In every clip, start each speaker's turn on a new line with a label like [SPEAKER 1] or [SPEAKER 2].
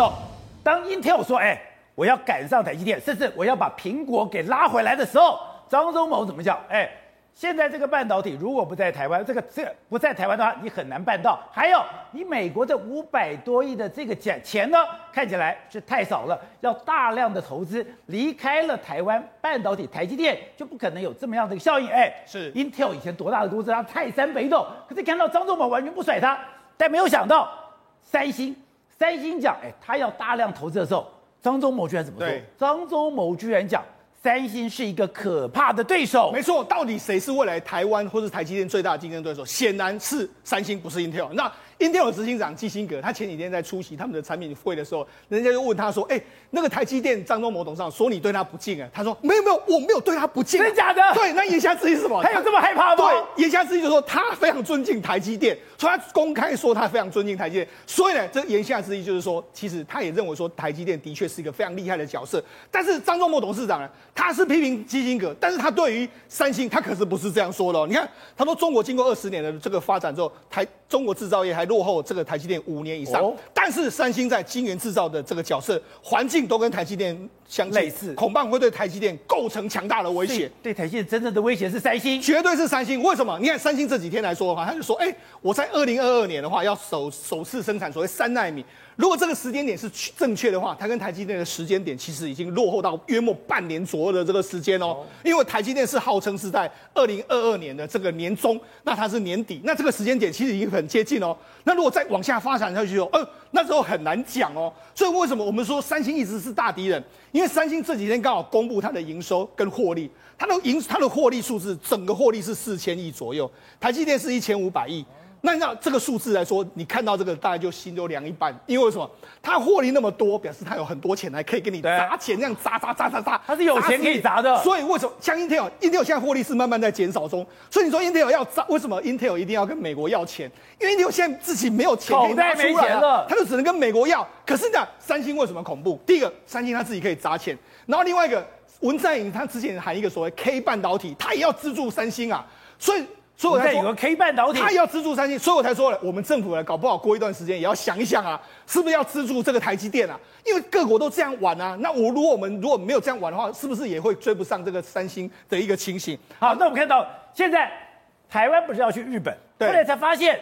[SPEAKER 1] 时候，当 Intel 说：“哎，我要赶上台积电，甚至我要把苹果给拉回来的时候”，张忠谋怎么讲？哎。现在这个半导体如果不在台湾，这个这个不在台湾的话，你很难办到。还有，你美国这五百多亿的这个钱钱呢，看起来是太少了，要大量的投资，离开了台湾半导体，台积电就不可能有这么样的一个效应。哎，是 Intel 以前多大的公司，它泰山北斗，可是看到张忠谋完全不甩他，但没有想到三星，三星讲，哎，他要大量投资的时候，张忠谋居然怎么说？张忠谋居然讲。三星是一个可怕的对手，
[SPEAKER 2] 没错。到底谁是未来台湾或是台积电最大的竞争对手？显然是三星，不是 Intel。那 Intel 的执行长基辛格，他前几天在出席他们的产品会的时候，人家就问他说：“哎、欸，那个台积电张忠谋董事长说你对他不敬啊？”他说：“没有没有，我没有对他不敬、啊。”
[SPEAKER 1] 真的假的？
[SPEAKER 2] 对，那言下之意是什么？
[SPEAKER 1] 他有这么害怕吗？
[SPEAKER 2] 对，言下之意就是说他非常尊敬台积电，所以他公开说他非常尊敬台积电。所以呢，这言下之意就是说，其实他也认为说台积电的确是一个非常厉害的角色。但是张忠谋董事长呢，他是批评基辛格，但是他对于三星，他可是不是这样说的、哦。你看，他说中国经过二十年的这个发展之后，台中国制造业还落后这个台积电五年以上，哦、但是三星在晶圆制造的这个角色环境都跟台积电相类似，恐怕会对台积电构成强大的威胁。
[SPEAKER 1] 对台积电真正的威胁是三星，
[SPEAKER 2] 绝对是三星。为什么？你看三星这几天来说的话，他就说：“哎、欸，我在二零二二年的话要首首次生产所谓三纳米。”如果这个时间点是正确的话，它跟台积电的时间点其实已经落后到约莫半年左右的这个时间哦。因为台积电是号称是在二零二二年的这个年中，那它是年底，那这个时间点其实已经很接近哦。那如果再往下发展下去哦，那时候很难讲哦。所以为什么我们说三星一直是大敌人？因为三星这几天刚好公布它的营收跟获利，它的营它的获利数字整个获利是四千亿左右，台积电是一千五百亿。那按照这个数字来说，你看到这个大概就心就凉一半，因为为什么？他获利那么多，表示他有很多钱，来可以给你砸钱，这样砸砸砸砸砸，
[SPEAKER 1] 他是有钱可以砸的。
[SPEAKER 2] 所以为什么像 Intel，Intel 现在获利是慢慢在减少中。所以你说 Intel 要砸，为什么 Intel 一定要跟美国要钱？因为 Intel 现在自己没有钱可以拿出来了，他就只能跟美国要。可是呢，三星为什么恐怖？第一个，三星他自己可以砸钱，然后另外一个，文在寅他之前喊一个所谓 K 半导体，他也要资助三星啊，所以。所以我才有个
[SPEAKER 1] K 半导体，
[SPEAKER 2] 他要资助三星，所以我才说了，我们政府呢，搞不好过一段时间也要想一想啊，是不是要资助这个台积电啊？因为各国都这样玩啊，那我如果我们如果没有这样玩的话，是不是也会追不上这个三星的一个情形？
[SPEAKER 1] 好，那我们看到现在台湾不是要去日本，后来才发现，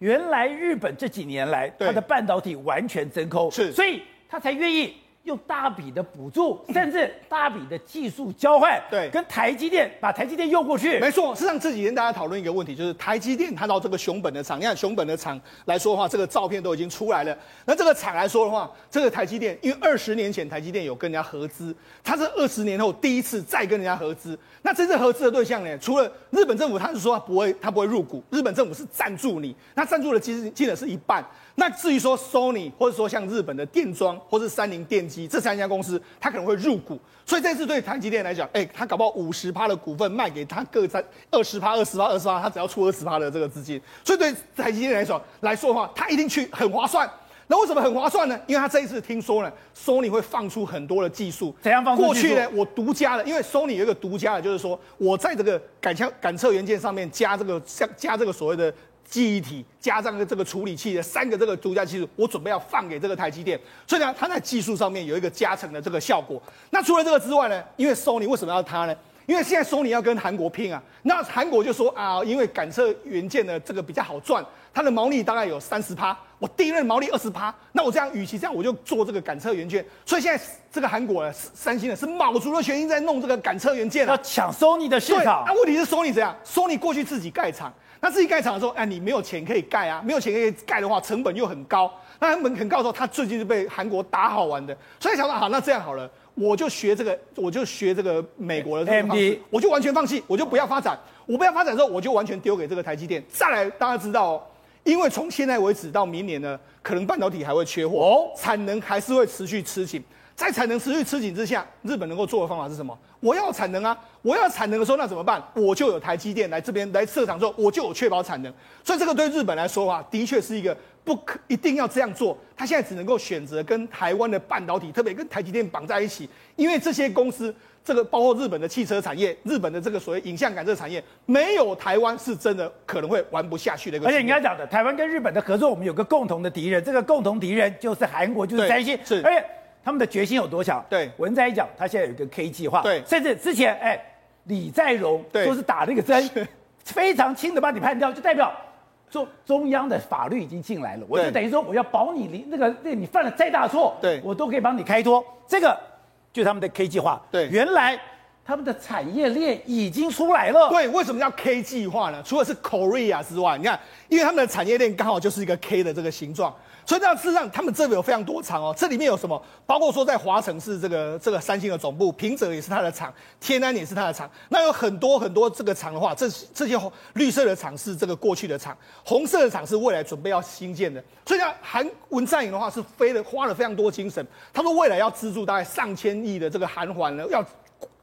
[SPEAKER 1] 原来日本这几年来它的半导体完全真空，是，所以他才愿意。用大笔的补助，甚至大笔的技术交换，对，跟台积电把台积电用过去。
[SPEAKER 2] 没错，事实上这几天大家讨论一个问题，就是台积电它到这个熊本的厂，你看熊本的厂来说的话，这个照片都已经出来了。那这个厂来说的话，这个台积电，因为二十年前台积电有跟人家合资，它是二十年后第一次再跟人家合资。那真正合资的对象呢，除了日本政府，他是说他不会，他不会入股，日本政府是赞助你，那赞助的其实基本是一半。那至于说 Sony 或者说像日本的电装或是三菱电机这三家公司，他可能会入股，所以这次对台积电来讲，哎、欸，他搞不好五十趴的股份卖给他各三二十趴、二十趴、二十趴，他只要出二十趴的这个资金，所以对台积电来说来说的话，他一定去很划算。那为什么很划算呢？因为他这一次听说呢，Sony 会放出很多的技术，
[SPEAKER 1] 怎样放出？
[SPEAKER 2] 过去呢，我独家的，因为 Sony 有一个独家的，就是说我在这个感枪感测元件上面加这个加加这个所谓的。记忆体加上这个处理器的三个这个独家技术，我准备要放给这个台积电，所以呢，它在技术上面有一个加成的这个效果。那除了这个之外呢，因为 Sony 为什么要它呢？因为现在 Sony 要跟韩国拼啊，那韩国就说啊，因为感测元件的这个比较好赚，它的毛利大概有三十趴，我第一任毛利二十趴，那我这样与其这样，我就做这个感测元件。所以现在这个韩国呢，三星呢是卯足了全心在弄这个感测元件，
[SPEAKER 1] 要抢 Sony 的市场。
[SPEAKER 2] 那问题是 Sony 怎样？Sony 过去自己盖厂。他自己盖厂的时候，哎，你没有钱可以盖啊，没有钱可以盖的话，成本又很高。那成本很高的时候，他最近是被韩国打好玩的，所以想到好，那这样好了，我就学这个，我就学这个美国的这个方式，我就完全放弃，我就不要发展，我不要发展之后，我就完全丢给这个台积电。再来，大家知道哦，因为从现在为止到明年呢，可能半导体还会缺货，哦，产能还是会持续吃紧。在产能持续吃紧之下，日本能够做的方法是什么？我要产能啊！我要产能的时候，那怎么办？我就有台积电来这边来设厂之后，我就有确保产能。所以这个对日本来说啊，的确是一个不可一定要这样做，他现在只能够选择跟台湾的半导体，特别跟台积电绑在一起，因为这些公司，这个包括日本的汽车产业，日本的这个所谓影像感这个产业，没有台湾是真的可能会玩不下去的一个。
[SPEAKER 1] 而且你刚才讲的，台湾跟日本的合作，我们有个共同的敌人，这个共同敌人就是韩国，就是三星。
[SPEAKER 2] 是，
[SPEAKER 1] 而且他们的决心有多强？
[SPEAKER 2] 对，
[SPEAKER 1] 文在寅讲，他现在有一个 K 计划。
[SPEAKER 2] 对，
[SPEAKER 1] 甚至之前，哎，李在镕说是打那个针，非常轻的把你判掉，就代表。中中央的法律已经进来了，我就等于说我要保你离那个那个、你犯了再大错，
[SPEAKER 2] 对
[SPEAKER 1] 我都可以帮你开脱。这个就是他们的 K 计划。
[SPEAKER 2] 对，
[SPEAKER 1] 原来他们的产业链已经出来了。
[SPEAKER 2] 对，为什么叫 K 计划呢？除了是 Korea 之外，你看，因为他们的产业链刚好就是一个 K 的这个形状。所以这样，事实上，他们这个有非常多厂哦。这里面有什么？包括说，在华城是这个这个三星的总部，平泽也是它的厂，天安也是它的厂。那有很多很多这个厂的话，这这些绿色的厂是这个过去的厂，红色的厂是未来准备要新建的。所以像，韩文在寅的话是飞了花了非常多精神，他说未来要资助大概上千亿的这个韩环呢，要。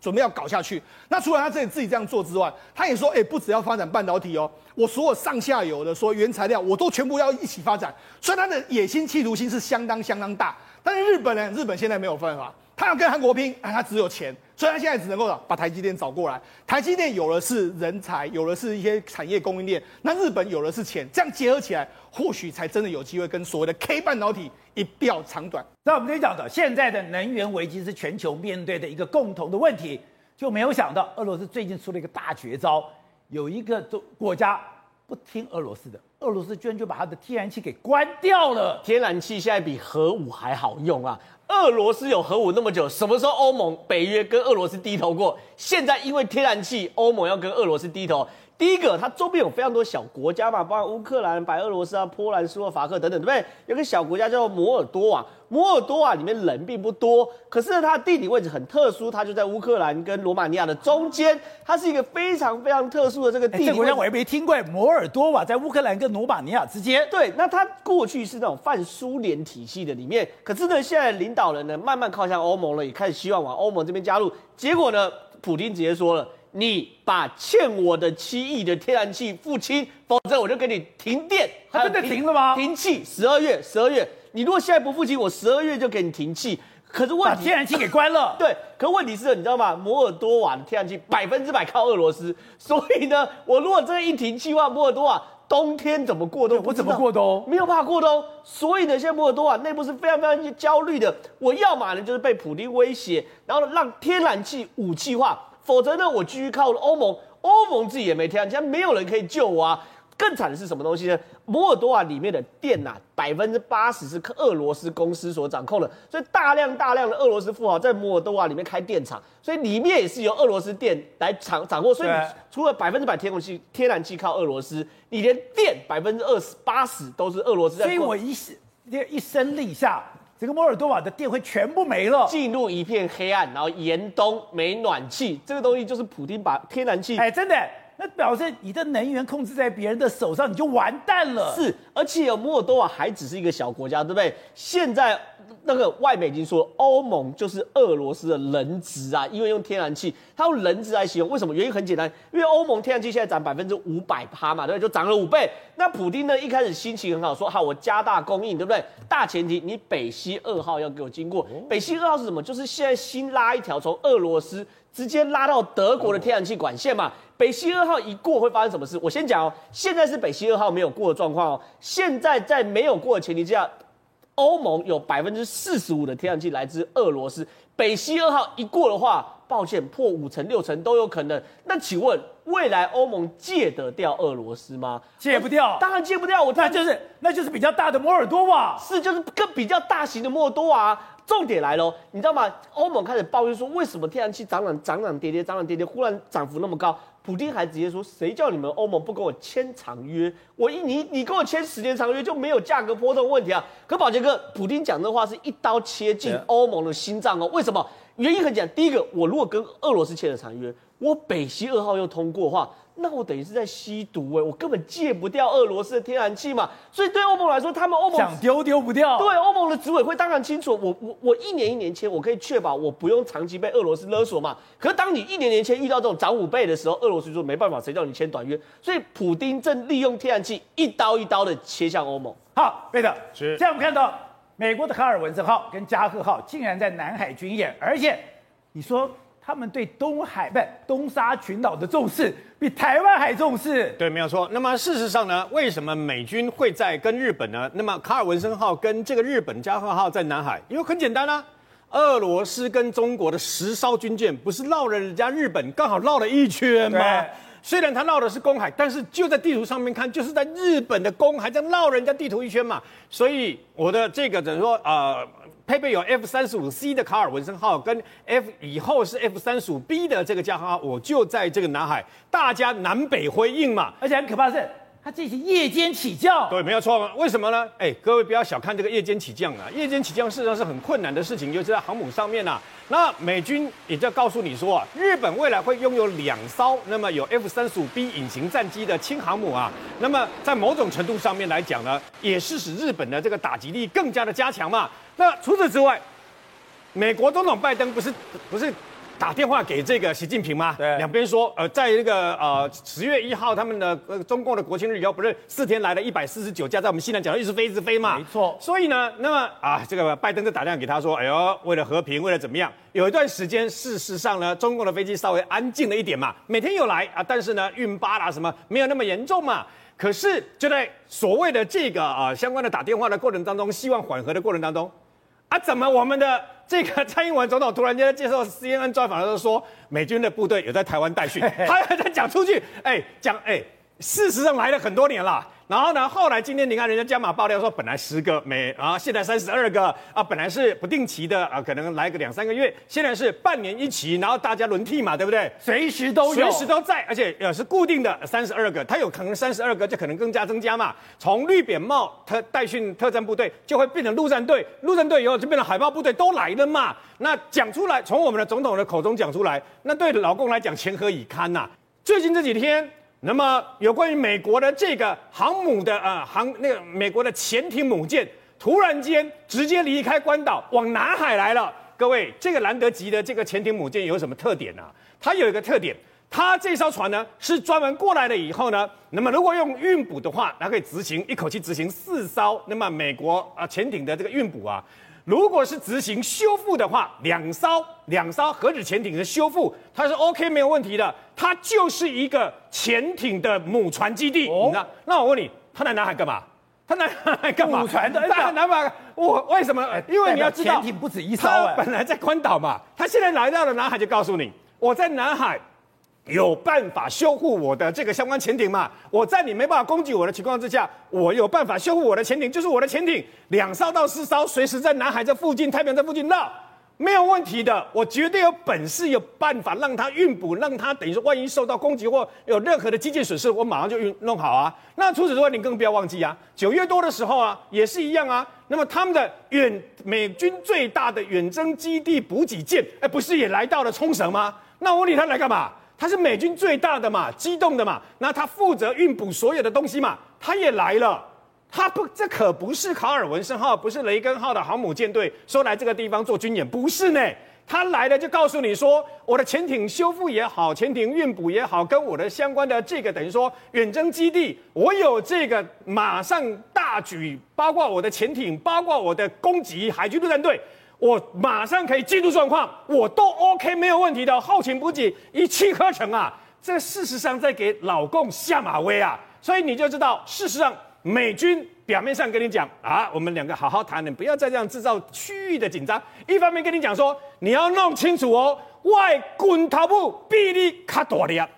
[SPEAKER 2] 准备要搞下去，那除了他自己自己这样做之外，他也说，哎、不只要发展半导体哦，我所有上下游的说原材料，我都全部要一起发展，所以他的野心、企图心是相当相当大。但是日本呢？日本现在没有办法。他要跟韩国拼，啊，他只有钱，所以他现在只能够把台积电找过来。台积电有的是人才，有的是一些产业供应链，那日本有的是钱，这样结合起来，或许才真的有机会跟所谓的 K 半导体一较长短。
[SPEAKER 1] 那我们今天讲的，现在的能源危机是全球面对的一个共同的问题，就没有想到俄罗斯最近出了一个大绝招，有一个国家不听俄罗斯的，俄罗斯居然就把它的天然气给关掉了。
[SPEAKER 3] 天然气现在比核武还好用啊！俄罗斯有核武那么久，什么时候欧盟、北约跟俄罗斯低头过？现在因为天然气，欧盟要跟俄罗斯低头。第一个，它周边有非常多小国家嘛，包括乌克兰、白俄罗斯啊、波兰、斯洛伐克等等，对不对？有个小国家叫做摩尔多瓦，摩尔多瓦里面人并不多，可是呢，它的地理位置很特殊，它就在乌克兰跟罗马尼亚的中间，它是一个非常非常特殊的这个地理。这个
[SPEAKER 1] 国家我也没听过，摩尔多瓦在乌克兰跟罗马尼亚之间。
[SPEAKER 3] 对，那它过去是那种泛苏联体系的里面，可是呢，现在领导人呢慢慢靠向欧盟了，也开始希望往欧盟这边加入。结果呢，普京直接说了。你把欠我的七亿的天然气付清，否则我就给你停电。
[SPEAKER 1] 他真的停了吗？
[SPEAKER 3] 停气，十二月，十二月。你如果现在不付清，我十二月就给你停气。可是问题，
[SPEAKER 1] 把天然气给关了。
[SPEAKER 3] 对，可问题是，你知道吗？摩尔多瓦的天然气百分之百靠俄罗斯，所以呢，我如果这一停气的话，摩尔多瓦冬天怎么过冬？
[SPEAKER 1] 我怎么过冬？
[SPEAKER 3] 没有办法过冬。所以呢，现在摩尔多瓦内部是非常非常焦虑的。我要么呢，就是被普丁威胁，然后呢，让天然气武器化。否则呢，我继续靠欧盟，欧盟自己也没天然气，没有人可以救我啊！更惨的是什么东西呢？摩尔多瓦里面的电呐、啊，百分之八十是俄罗斯公司所掌控的，所以大量大量的俄罗斯富豪在摩尔多瓦里面开电厂，所以里面也是由俄罗斯电来掌掌握。所以除了百分之百天然气，天然气靠俄罗斯，你连电百分之二十八十都是俄罗斯在。
[SPEAKER 1] 所以我一一声令下。这个摩尔多瓦的电会全部没了，
[SPEAKER 3] 进入一片黑暗，然后严冬没暖气，这个东西就是普丁把天然气，
[SPEAKER 1] 哎，真的，那表示你的能源控制在别人的手上，你就完蛋了。
[SPEAKER 3] 是，而且摩尔多瓦还只是一个小国家，对不对？现在。那个外媒已经说，欧盟就是俄罗斯的人质啊，因为用天然气，它用人质来形容，为什么？原因很简单，因为欧盟天然气现在涨百分之五百趴嘛，对不对？就涨了五倍。那普丁呢，一开始心情很好，说好我加大供应，对不对？大前提你北溪二号要给我经过。北溪二号是什么？就是现在新拉一条从俄罗斯直接拉到德国的天然气管线嘛。北溪二号一过会发生什么事？我先讲哦，现在是北溪二号没有过的状况哦。现在在没有过的前提之下。欧盟有百分之四十五的天然气来自俄罗斯，北溪二号一过的话，抱歉，破五成六成都有可能。那请问，未来欧盟戒得掉俄罗斯吗？
[SPEAKER 1] 戒不掉，
[SPEAKER 3] 当然戒不掉。我那
[SPEAKER 1] 就是那就是比较大的摩尔多瓦，
[SPEAKER 3] 是就是更比较大型的摩尔多瓦。重点来喽，你知道吗？欧盟开始抱怨说，为什么天然气涨涨涨涨跌跌，涨涨跌跌，忽然涨幅那么高？普京还直接说：“谁叫你们欧盟不跟我签长约？我一你你跟我签十年长约就没有价格波动问题啊？”可宝杰哥，普京讲这话是一刀切进欧盟的心脏哦。为什么？原因很简单，第一个，我如果跟俄罗斯签了长约，我北溪二号又通过的话，那我等于是在吸毒哎，我根本戒不掉俄罗斯的天然气嘛。所以对欧盟来说，他们欧盟
[SPEAKER 1] 想丢丢不掉。
[SPEAKER 3] 对，欧盟的执委会当然清楚，我我我一年一年签，我可以确保我不用长期被俄罗斯勒索嘛。可是当你一年年签遇到这种涨五倍的时候，俄罗斯就说没办法，谁叫你签短约？所以普丁正利用天然气一刀一刀的切向欧盟。
[SPEAKER 1] 好，对的，是。现在我们看到美国的卡尔文森号跟加贺号竟然在南海军演，而且你说。他们对东海不东沙群岛的重视比台湾还重视，
[SPEAKER 4] 对，没有错。那么事实上呢，为什么美军会在跟日本呢？那么卡尔文森号跟这个日本加贺号在南海，因为很简单啊，俄罗斯跟中国的十艘军舰不是绕了人家日本刚好绕了一圈吗？虽然它绕的是公海，但是就在地图上面看，就是在日本的公海这样绕人家地图一圈嘛。所以我的这个等于说呃。配备有 F 三十五 C 的卡尔文森号跟 F 以后是 F 三十五 B 的这个加号，我就在这个南海，大家南北呼应嘛，
[SPEAKER 1] 而且很可怕的是，它进行夜间起降。
[SPEAKER 4] 对，没有错。为什么呢？哎，各位不要小看这个夜间起降啊，夜间起降事实上是很困难的事情，就是在航母上面啊。那美军也在告诉你说啊，日本未来会拥有两艘那么有 F 三十五 B 隐形战机的轻航母啊，那么在某种程度上面来讲呢，也是使日本的这个打击力更加的加强嘛。那除此之外，美国总统拜登不是不是打电话给这个习近平吗？
[SPEAKER 1] 对，
[SPEAKER 4] 两边说，呃，在那个呃十月一号他们的呃中共的国庆日以后，不是四天来了一百四十九架，在我们西南角一直飞一直飞嘛？
[SPEAKER 1] 没错。
[SPEAKER 4] 所以呢，那么啊，这个拜登就打电话给他说，哎呦，为了和平，为了怎么样？有一段时间，事实上呢，中共的飞机稍微安静了一点嘛，每天有来啊，但是呢，运八啦什么没有那么严重嘛。可是就在所谓的这个啊相关的打电话的过程当中，希望缓和的过程当中。啊，怎么我们的这个蔡英文总统突然间在接受 CNN 专访的时候说，美军的部队有在台湾待训，他还在讲出去，哎，讲哎，事实上来了很多年了。然后呢，后来今天你看人家加码爆料说，本来十个每啊，现在三十二个啊，本来是不定期的啊，可能来个两三个月，现在是半年一期，然后大家轮替嘛，对不对？
[SPEAKER 1] 随时都有，
[SPEAKER 4] 随时都在，而且呃是固定的三十二个，它有可能三十二个就可能更加增加嘛。从绿扁帽特待训特战部队就会变成陆战队，陆战队以后就变成海豹部队都来了嘛。那讲出来，从我们的总统的口中讲出来，那对老共来讲情何以堪呐、啊？最近这几天。那么有关于美国的这个航母的呃航那个美国的潜艇母舰突然间直接离开关岛往南海来了，各位，这个兰德级的这个潜艇母舰有什么特点呢、它有一个特点，它这艘船呢是专门过来了以后呢，那么如果用运补的话，它可以执行一口气执行四艘那么美国啊潜艇的这个运补啊。如果是执行修复的话，两艘两艘核子潜艇的修复，它是 OK 没有问题的。它就是一个潜艇的母船基地。哦、那那我问你，它来南海干嘛？它在南海干嘛？
[SPEAKER 1] 母船的
[SPEAKER 4] 在南海，我为什么？因为你要知道，
[SPEAKER 1] 潜艇不止一艘。
[SPEAKER 4] 本来在关岛嘛，它现在来到了南海，就告诉你，我在南海。有办法修复我的这个相关潜艇嘛？我在你没办法攻击我的情况之下，我有办法修复我的潜艇，就是我的潜艇两艘到四艘，随时在南海这附近、太平洋这附近绕，没有问题的。我绝对有本事，有办法让它运补，让它等于说万一受到攻击或有任何的机械损失，我马上就运弄好啊。那除此之外，你更不要忘记啊，九月多的时候啊，也是一样啊。那么他们的远美军最大的远征基地补给舰，哎，不是也来到了冲绳吗？那我理他来干嘛？他是美军最大的嘛，机动的嘛，那他负责运补所有的东西嘛，他也来了，他不，这可不是卡尔文森号，不是雷根号的航母舰队说来这个地方做军演，不是呢，他来了就告诉你说，我的潜艇修复也好，潜艇运补也好，跟我的相关的这个等于说远征基地，我有这个马上大举，包括我的潜艇，包括我的攻击海军陆战队。我马上可以进入状况，我都 OK 没有问题的，后勤补给一气呵成啊！这事实上在给老共下马威啊！所以你就知道，事实上美军表面上跟你讲啊，我们两个好好谈，你不要再这样制造区域的紧张。一方面跟你讲说，你要弄清楚哦，外滚头部比你卡大了。